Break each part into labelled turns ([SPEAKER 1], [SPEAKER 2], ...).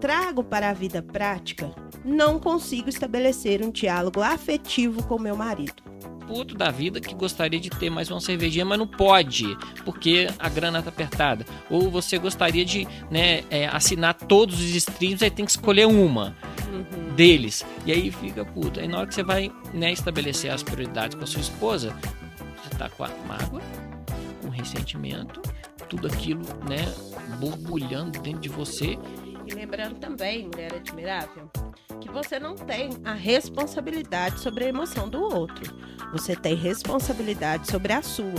[SPEAKER 1] trago para a vida prática, não consigo estabelecer um diálogo afetivo com meu marido.
[SPEAKER 2] Puto da vida que gostaria de ter mais uma cervejinha, mas não pode, porque a grana tá apertada. Ou você gostaria de né, é, assinar todos os streams, aí tem que escolher uma uhum. deles. E aí fica puto. Aí na hora que você vai né, estabelecer as prioridades com a sua esposa, você tá com a mágoa, com ressentimento, tudo aquilo, né, borbulhando dentro de você.
[SPEAKER 1] E lembrando também, mulher admirável, que você não tem a responsabilidade sobre a emoção do outro. Você tem responsabilidade sobre a sua.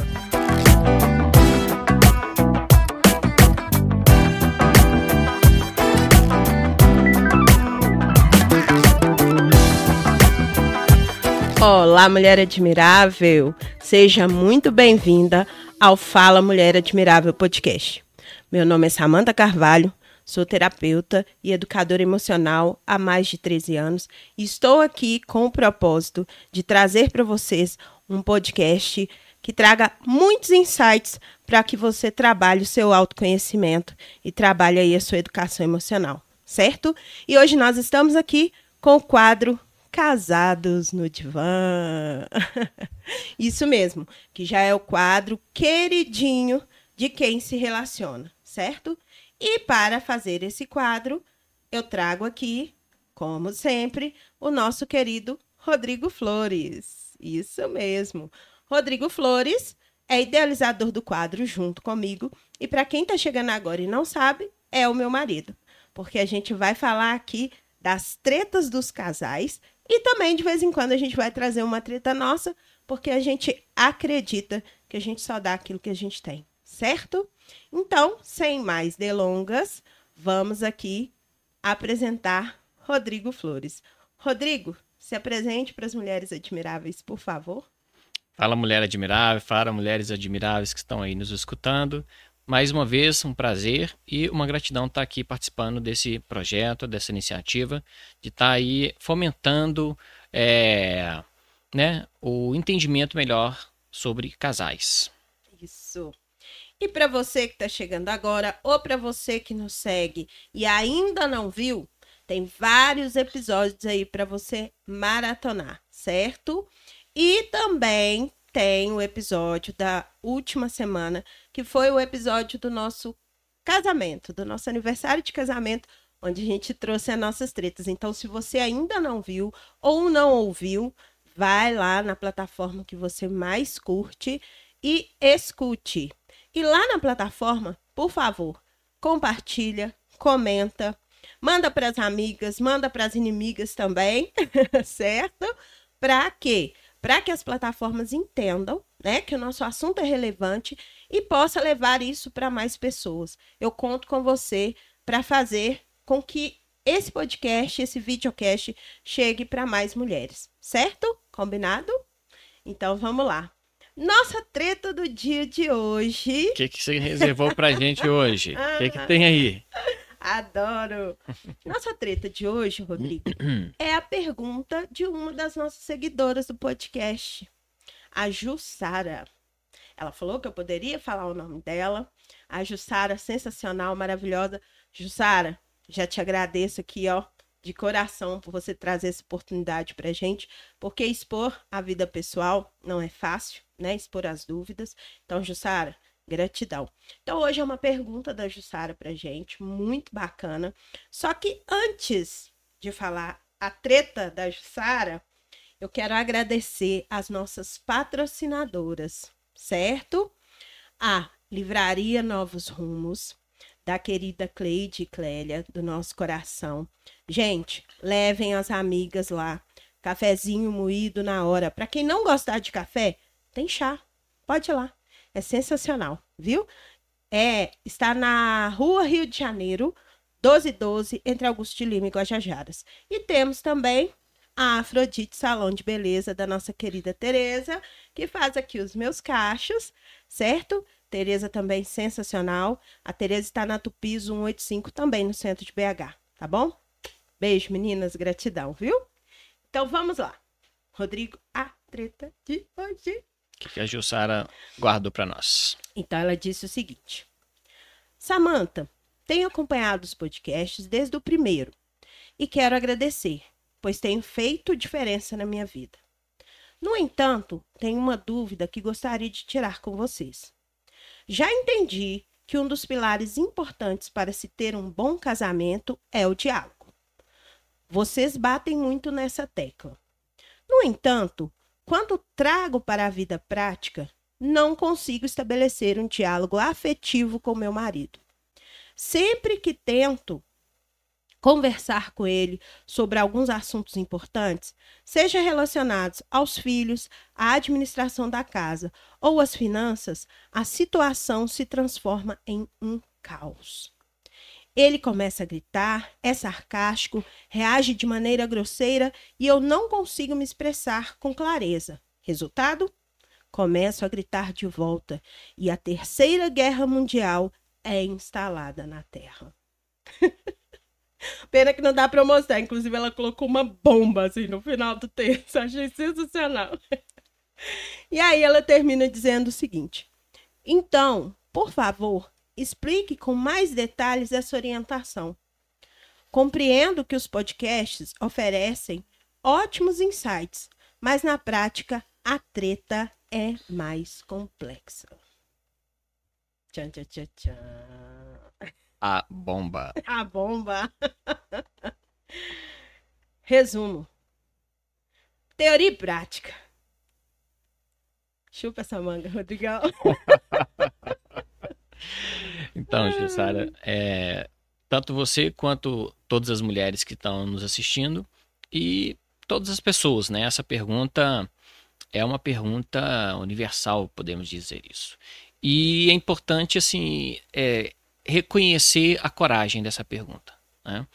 [SPEAKER 1] Olá, mulher admirável! Seja muito bem-vinda ao Fala Mulher Admirável podcast. Meu nome é Samanta Carvalho, sou terapeuta e educadora emocional há mais de 13 anos e estou aqui com o propósito de trazer para vocês um podcast que traga muitos insights para que você trabalhe o seu autoconhecimento e trabalhe aí a sua educação emocional, certo? E hoje nós estamos aqui com o quadro Casados no Divã. Isso mesmo, que já é o quadro queridinho de quem se relaciona certo? E para fazer esse quadro, eu trago aqui, como sempre, o nosso querido Rodrigo Flores. Isso mesmo. Rodrigo Flores é idealizador do quadro junto comigo. E para quem está chegando agora e não sabe, é o meu marido. Porque a gente vai falar aqui das tretas dos casais e também de vez em quando a gente vai trazer uma treta nossa, porque a gente acredita que a gente só dá aquilo que a gente tem, certo? Então, sem mais delongas, vamos aqui apresentar Rodrigo Flores. Rodrigo, se apresente para as mulheres admiráveis, por favor.
[SPEAKER 2] Fala, mulher admirável, fala, mulheres admiráveis que estão aí nos escutando. Mais uma vez, um prazer e uma gratidão estar aqui participando desse projeto, dessa iniciativa, de estar aí fomentando é, né, o entendimento melhor sobre casais.
[SPEAKER 1] Isso. E para você que está chegando agora, ou para você que nos segue e ainda não viu, tem vários episódios aí para você maratonar, certo? E também tem o episódio da última semana, que foi o episódio do nosso casamento, do nosso aniversário de casamento, onde a gente trouxe as nossas tretas. Então, se você ainda não viu ou não ouviu, vai lá na plataforma que você mais curte e escute. E lá na plataforma, por favor, compartilha, comenta, manda para as amigas, manda para as inimigas também, certo? Para quê? Para que as plataformas entendam, né, que o nosso assunto é relevante e possa levar isso para mais pessoas. Eu conto com você para fazer com que esse podcast, esse videocast chegue para mais mulheres, certo? Combinado? Então vamos lá. Nossa treta do dia de hoje.
[SPEAKER 2] O que, que você reservou pra gente hoje? O que, que tem aí?
[SPEAKER 1] Adoro! Nossa treta de hoje, Rodrigo, é a pergunta de uma das nossas seguidoras do podcast, a Jussara. Ela falou que eu poderia falar o nome dela. A Jussara, sensacional, maravilhosa. Jussara, já te agradeço aqui, ó, de coração por você trazer essa oportunidade pra gente, porque expor a vida pessoal não é fácil né, expor as dúvidas. Então, Jussara, gratidão. Então, hoje é uma pergunta da Jussara pra gente, muito bacana. Só que antes de falar a treta da Jussara, eu quero agradecer as nossas patrocinadoras, certo? A Livraria Novos Rumos, da querida Cleide e Clélia, do nosso coração. Gente, levem as amigas lá. Cafezinho moído na hora. Para quem não gostar de café, tem chá. Pode ir lá. É sensacional, viu? É, está na Rua Rio de Janeiro, 1212, entre Augusto de Lima e Guajajaras. E temos também a Afrodite Salão de Beleza da nossa querida Tereza, que faz aqui os meus cachos, certo? Tereza também sensacional. A Tereza está na Tupi 185 também no centro de BH, tá bom? Beijo, meninas, gratidão, viu? Então vamos lá. Rodrigo, a treta de hoje.
[SPEAKER 2] O que a Jussara guardou para nós?
[SPEAKER 1] Então ela disse o seguinte: Samantha, Tenho acompanhado os podcasts desde o primeiro e quero agradecer, pois tem feito diferença na minha vida. No entanto, tenho uma dúvida que gostaria de tirar com vocês. Já entendi que um dos pilares importantes para se ter um bom casamento é o diálogo. Vocês batem muito nessa tecla. No entanto, quando trago para a vida prática, não consigo estabelecer um diálogo afetivo com meu marido. Sempre que tento conversar com ele sobre alguns assuntos importantes, seja relacionados aos filhos, à administração da casa ou às finanças, a situação se transforma em um caos. Ele começa a gritar, é sarcástico, reage de maneira grosseira e eu não consigo me expressar com clareza. Resultado? Começo a gritar de volta e a Terceira Guerra Mundial é instalada na Terra. Pena que não dá pra mostrar. Inclusive, ela colocou uma bomba assim no final do texto. Achei sensacional. E aí ela termina dizendo o seguinte: Então, por favor, explique com mais detalhes essa orientação. Compreendo que os podcasts oferecem ótimos insights, mas na prática a treta é mais complexa. Tchan, tchan, tchan, tchan.
[SPEAKER 2] A bomba.
[SPEAKER 1] A bomba. Resumo. Teoria e prática. Chupa essa manga, Rodrigão.
[SPEAKER 2] Então, Jussara, é, tanto você quanto todas as mulheres que estão nos assistindo e todas as pessoas, né? Essa pergunta é uma pergunta universal, podemos dizer isso. E é importante, assim, é, reconhecer a coragem dessa pergunta, né?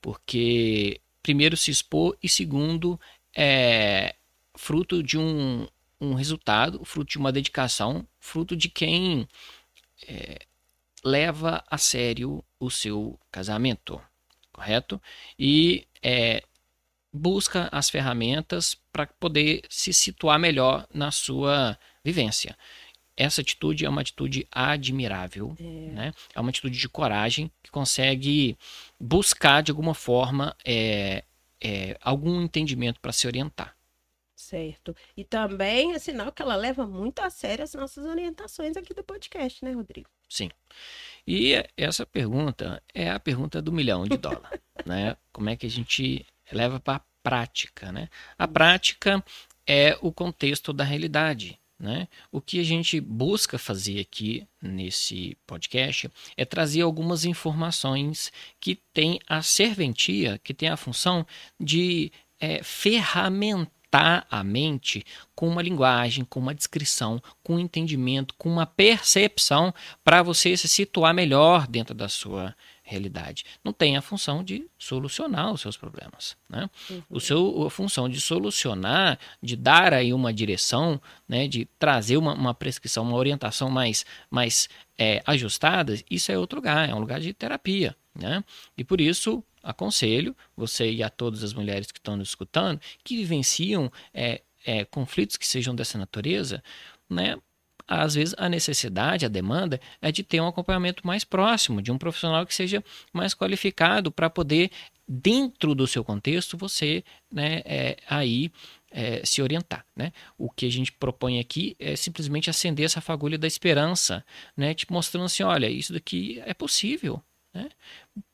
[SPEAKER 2] Porque, primeiro, se expor e, segundo, é fruto de um, um resultado, fruto de uma dedicação, fruto de quem é, leva a sério o seu casamento, correto? E é, busca as ferramentas para poder se situar melhor na sua vivência. Essa atitude é uma atitude admirável, é, né? é uma atitude de coragem que consegue buscar de alguma forma é, é, algum entendimento para se orientar.
[SPEAKER 1] Certo. E também é sinal que ela leva muito a sério as nossas orientações aqui do podcast, né, Rodrigo?
[SPEAKER 2] Sim. E essa pergunta é a pergunta do milhão de dólares, né? Como é que a gente leva para a prática, né? A prática é o contexto da realidade, né? O que a gente busca fazer aqui nesse podcast é trazer algumas informações que têm a serventia, que tem a função de é, ferramentar a mente com uma linguagem, com uma descrição, com um entendimento, com uma percepção para você se situar melhor dentro da sua realidade. Não tem a função de solucionar os seus problemas. Né? Uhum. O seu, a função de solucionar, de dar aí uma direção, né, de trazer uma, uma prescrição, uma orientação mais, mais é, ajustada, isso é outro lugar, é um lugar de terapia. Né? E por isso aconselho você e a todas as mulheres que estão nos escutando, que vivenciam é, é, conflitos que sejam dessa natureza, né, às vezes a necessidade, a demanda é de ter um acompanhamento mais próximo, de um profissional que seja mais qualificado para poder, dentro do seu contexto, você né, é, aí é, se orientar. Né? O que a gente propõe aqui é simplesmente acender essa fagulha da esperança, né? te mostrando assim: olha, isso daqui é possível. Né?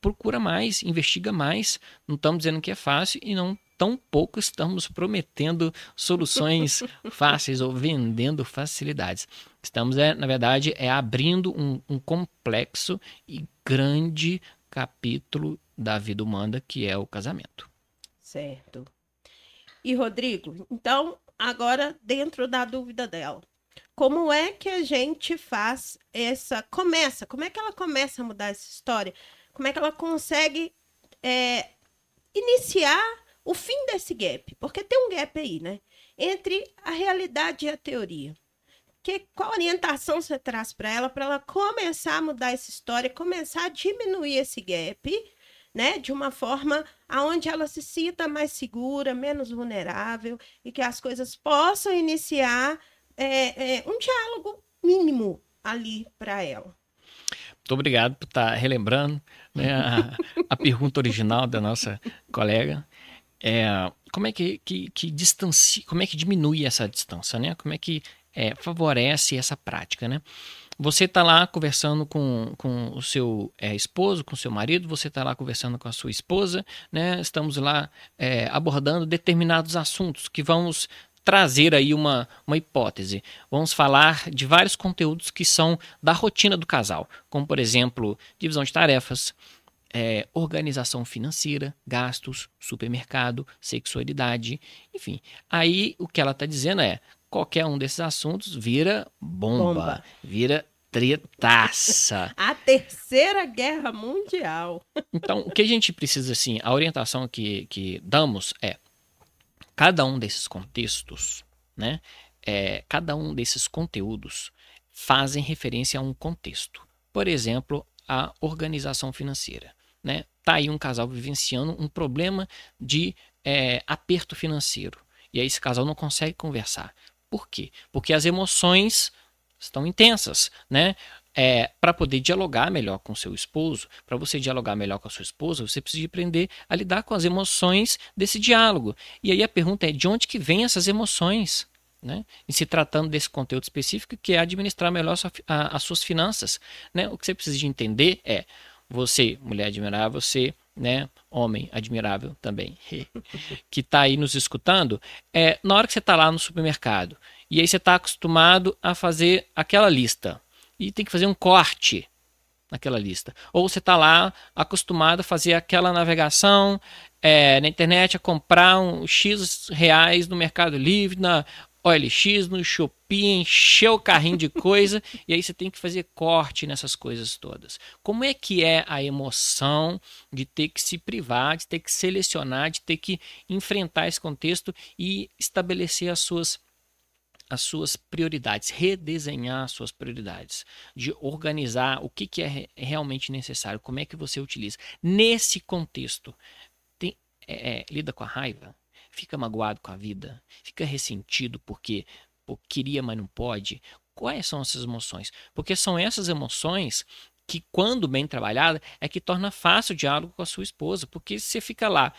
[SPEAKER 2] Procura mais, investiga mais. Não estamos dizendo que é fácil e não tão pouco estamos prometendo soluções fáceis ou vendendo facilidades. Estamos, é, na verdade, é abrindo um, um complexo e grande capítulo da vida humana que é o casamento.
[SPEAKER 1] Certo. E Rodrigo, então, agora dentro da dúvida dela, como é que a gente faz essa. Começa, como é que ela começa a mudar essa história? Como é que ela consegue é, iniciar o fim desse gap, porque tem um gap aí, né? Entre a realidade e a teoria. Que, qual orientação você traz para ela, para ela começar a mudar essa história, começar a diminuir esse gap, né? De uma forma aonde ela se sinta mais segura, menos vulnerável e que as coisas possam iniciar é, é, um diálogo mínimo ali para ela.
[SPEAKER 2] Muito obrigado por estar relembrando né, a, a, pergunta original da nossa colega. É, como é que, que, que distancia, como é que diminui essa distância, né? Como é que é, favorece essa prática, né? Você está lá conversando com, com o seu é, esposo, com o seu marido, você está lá conversando com a sua esposa, né? Estamos lá é, abordando determinados assuntos que vamos trazer aí uma, uma hipótese. Vamos falar de vários conteúdos que são da rotina do casal, como por exemplo, divisão de tarefas, é, organização financeira, gastos, supermercado, sexualidade, enfim. Aí o que ela está dizendo é: qualquer um desses assuntos vira bomba, bomba. vira tretaça.
[SPEAKER 1] A terceira guerra mundial.
[SPEAKER 2] Então, o que a gente precisa, assim, a orientação que, que damos é Cada um desses contextos, né, é, cada um desses conteúdos fazem referência a um contexto. Por exemplo, a organização financeira. Né? Tá aí um casal vivenciando um problema de é, aperto financeiro. E aí esse casal não consegue conversar. Por quê? Porque as emoções estão intensas, né? É, para poder dialogar melhor com seu esposo, para você dialogar melhor com a sua esposa, você precisa aprender a lidar com as emoções desse diálogo. E aí a pergunta é de onde que vêm essas emoções? Né? E se tratando desse conteúdo específico, que é administrar melhor as suas finanças. Né? O que você precisa de entender é você, mulher admirável, você, né, homem admirável também, que está aí nos escutando, é na hora que você está lá no supermercado e aí você está acostumado a fazer aquela lista e tem que fazer um corte naquela lista. Ou você está lá acostumado a fazer aquela navegação é, na internet, a comprar um X reais no Mercado Livre, na OLX, no Shopee, encher o carrinho de coisa, e aí você tem que fazer corte nessas coisas todas. Como é que é a emoção de ter que se privar, de ter que selecionar, de ter que enfrentar esse contexto e estabelecer as suas as suas prioridades, redesenhar as suas prioridades, de organizar o que, que é realmente necessário, como é que você utiliza. Nesse contexto, tem, é, é, lida com a raiva, fica magoado com a vida, fica ressentido porque pô, queria, mas não pode. Quais são essas emoções? Porque são essas emoções que, quando bem trabalhada, é que torna fácil o diálogo com a sua esposa, porque você fica lá,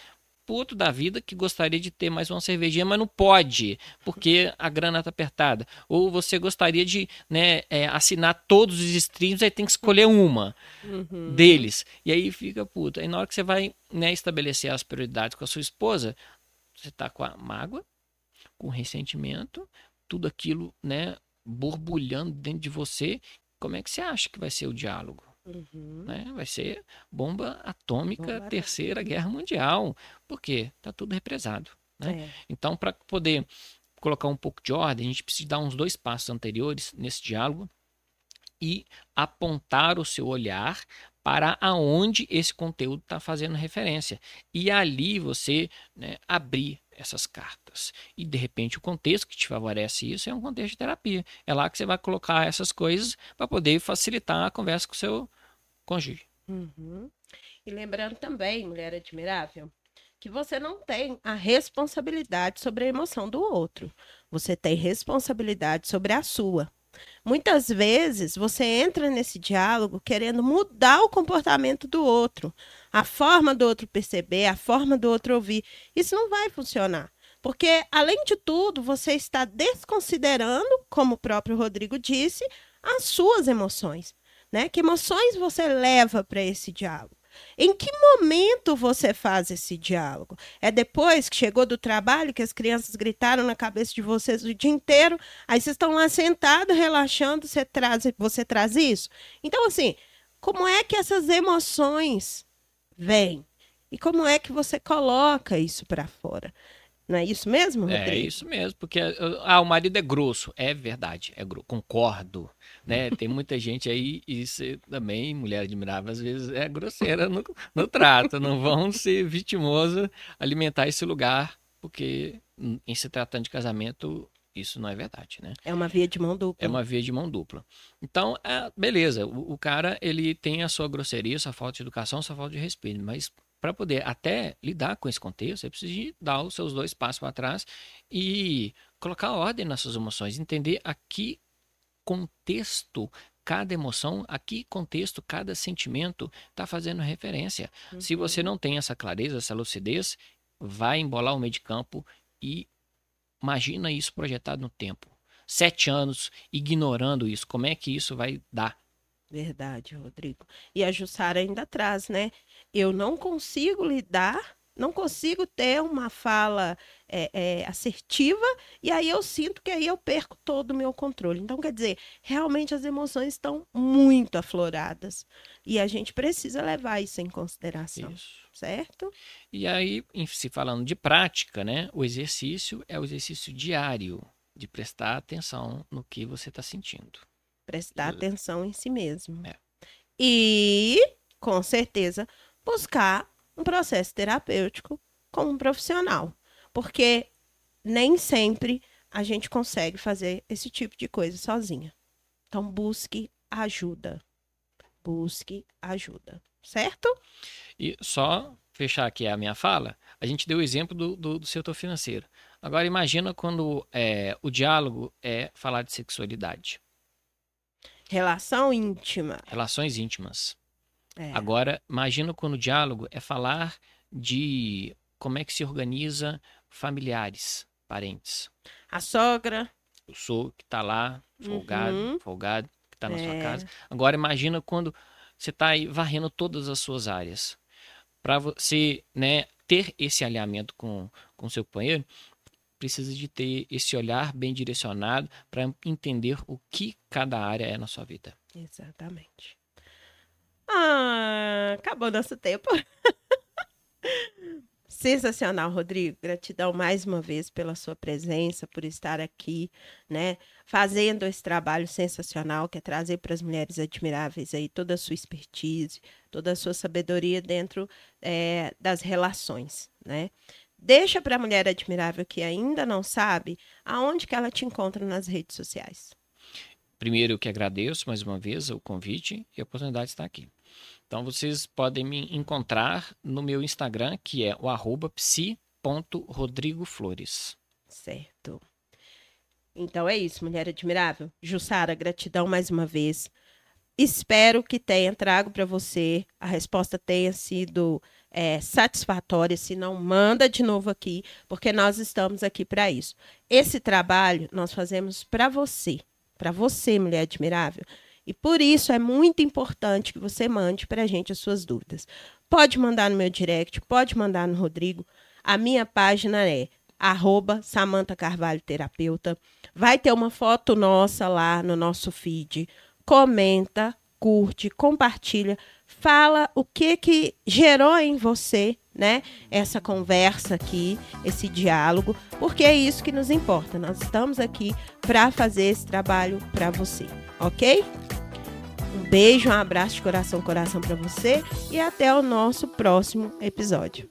[SPEAKER 2] puto da vida que gostaria de ter mais uma cervejinha, mas não pode, porque a grana tá apertada. Ou você gostaria de né, é, assinar todos os streams, aí tem que escolher uma uhum. deles. E aí fica puto. Aí na hora que você vai né, estabelecer as prioridades com a sua esposa, você tá com a mágoa, com ressentimento, tudo aquilo né, borbulhando dentro de você. Como é que você acha que vai ser o diálogo? Uhum. Né? Vai ser bomba atômica, bomba terceira guerra mundial. porque Tá tudo represado. Né? É. Então, para poder colocar um pouco de ordem, a gente precisa dar uns dois passos anteriores nesse diálogo e apontar o seu olhar para aonde esse conteúdo está fazendo referência. E ali você né, abrir essas cartas. E de repente o contexto que te favorece isso é um contexto de terapia. É lá que você vai colocar essas coisas para poder facilitar a conversa com o seu cônjuge.
[SPEAKER 1] Uhum. E lembrando também, mulher admirável, que você não tem a responsabilidade sobre a emoção do outro. Você tem responsabilidade sobre a sua. Muitas vezes você entra nesse diálogo querendo mudar o comportamento do outro, a forma do outro perceber, a forma do outro ouvir. Isso não vai funcionar. Porque, além de tudo, você está desconsiderando, como o próprio Rodrigo disse, as suas emoções. Né? Que emoções você leva para esse diálogo? Em que momento você faz esse diálogo? É depois que chegou do trabalho, que as crianças gritaram na cabeça de vocês o dia inteiro, aí vocês estão lá sentados, relaxando, você traz, você traz isso? Então, assim, como é que essas emoções vêm? E como é que você coloca isso para fora? Não é isso mesmo,
[SPEAKER 2] é Rodrigo? É isso mesmo, porque ah, o marido é grosso. É verdade, é grosso. Concordo. Né? Tem muita gente aí, e você também, mulher admirável, às vezes é grosseira no, no trato. Não vão ser vitimoso alimentar esse lugar, porque em se tratando de casamento, isso não é verdade, né?
[SPEAKER 1] É uma via de mão dupla.
[SPEAKER 2] É uma via de mão dupla. Então, é, beleza, o, o, cara, ele tem a sua grosseria, sua falta de educação, sua falta de respeito, mas para poder até lidar com esse contexto, você precisa dar os seus dois passos para trás e colocar ordem nas suas emoções, entender a que contexto cada emoção, a que contexto cada sentimento está fazendo referência. Uhum. Se você não tem essa clareza, essa lucidez, vai embolar o meio de campo e imagina isso projetado no tempo. Sete anos ignorando isso, como é que isso vai dar?
[SPEAKER 1] Verdade, Rodrigo. E a Jussara ainda traz, né? Eu não consigo lidar, não consigo ter uma fala é, é, assertiva, e aí eu sinto que aí eu perco todo o meu controle. Então, quer dizer, realmente as emoções estão muito afloradas. E a gente precisa levar isso em consideração. Isso. Certo?
[SPEAKER 2] E aí, se falando de prática, né? O exercício é o exercício diário de prestar atenção no que você está sentindo.
[SPEAKER 1] Prestar atenção em si mesmo. É. E, com certeza, buscar um processo terapêutico com um profissional. Porque nem sempre a gente consegue fazer esse tipo de coisa sozinha. Então, busque ajuda. Busque ajuda. Certo?
[SPEAKER 2] E só fechar aqui a minha fala, a gente deu o exemplo do, do, do setor financeiro. Agora, imagina quando é, o diálogo é falar de sexualidade.
[SPEAKER 1] Relação íntima.
[SPEAKER 2] Relações íntimas. É. Agora, imagina quando o diálogo é falar de como é que se organiza familiares, parentes.
[SPEAKER 1] A sogra.
[SPEAKER 2] O sogro que está lá, folgado, uhum. folgado, que está na é. sua casa. Agora, imagina quando você está aí varrendo todas as suas áreas. Para você né, ter esse alinhamento com o seu companheiro, precisa de ter esse olhar bem direcionado para entender o que cada área é na sua vida.
[SPEAKER 1] Exatamente. Ah, acabou nosso tempo. Sensacional, Rodrigo. Gratidão mais uma vez pela sua presença, por estar aqui, né? Fazendo esse trabalho sensacional que é trazer para as mulheres admiráveis aí toda a sua expertise, toda a sua sabedoria dentro é, das relações, né? Deixa para a mulher admirável que ainda não sabe aonde que ela te encontra nas redes sociais.
[SPEAKER 2] Primeiro, eu que agradeço mais uma vez o convite e a oportunidade de estar aqui. Então, vocês podem me encontrar no meu Instagram, que é o arroba psi.rodrigoflores.
[SPEAKER 1] Certo. Então é isso, mulher admirável. Jussara, gratidão mais uma vez. Espero que tenha trago para você, a resposta tenha sido é, satisfatória, se não, manda de novo aqui, porque nós estamos aqui para isso. Esse trabalho nós fazemos para você, para você, mulher admirável. E por isso é muito importante que você mande para a gente as suas dúvidas. Pode mandar no meu direct, pode mandar no Rodrigo. A minha página é arroba Samanta Carvalho Terapeuta. Vai ter uma foto nossa lá no nosso feed. Comenta, curte, compartilha, fala o que que gerou em você, né? Essa conversa aqui, esse diálogo, porque é isso que nos importa. Nós estamos aqui para fazer esse trabalho para você, ok? Um beijo, um abraço de coração, coração para você e até o nosso próximo episódio.